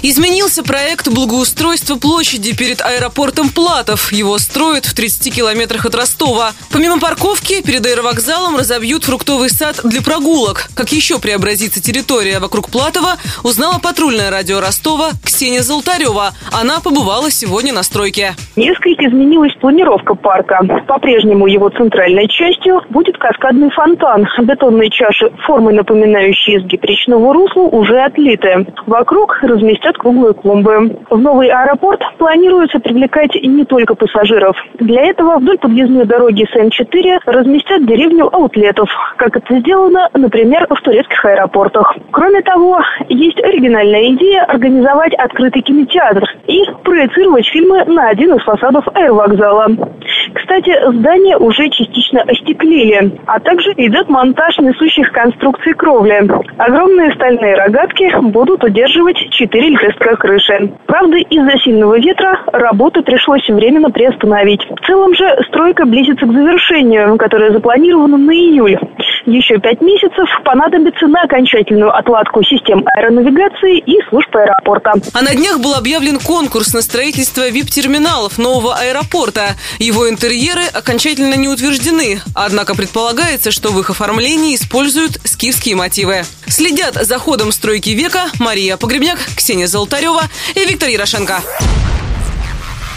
Изменился проект благоустройства площади перед аэропортом Платов. Его строят в 30 километрах от Ростова. Помимо парковки, перед аэровокзалом разобьют фруктовый сад для прогулок. Как еще преобразится территория вокруг Платова, узнала патрульное радио Ростова Ксения Золотарева. Она побывала сегодня на стройке. Несколько изменилась планировка парка. По-прежнему его центральной частью будет каскадный фонтан. Бетонные чаши, формой напоминающие изгиб речного русла, уже отлиты. Вокруг разместят растет круглые клумбы. В новый аэропорт планируется привлекать не только пассажиров. Для этого вдоль подъездной дороги СН-4 разместят деревню аутлетов, как это сделано, например, в турецких аэропортах. Кроме того, есть оригинальная идея организовать открытый кинотеатр и проецировать фильмы на один из фасадов аэровокзала. Кстати, здание уже частично остеклили, а также идет монтаж несущих конструкций кровли. Огромные стальные рогатки будут удерживать четыре лепестка крыши. Правда, из-за сильного ветра работы пришлось временно приостановить. В целом же стройка близится к завершению, которое запланировано на июль. Еще пять месяцев понадобится на окончательную отладку систем аэронавигации и служб аэропорта. А на днях был объявлен конкурс на строительство вип-терминалов нового аэропорта. Его интерьеры окончательно не утверждены, однако предполагается, что в их оформлении используют скифские мотивы. Следят за ходом стройки века Мария Погребняк, Ксения Золотарева и Виктор Ярошенко.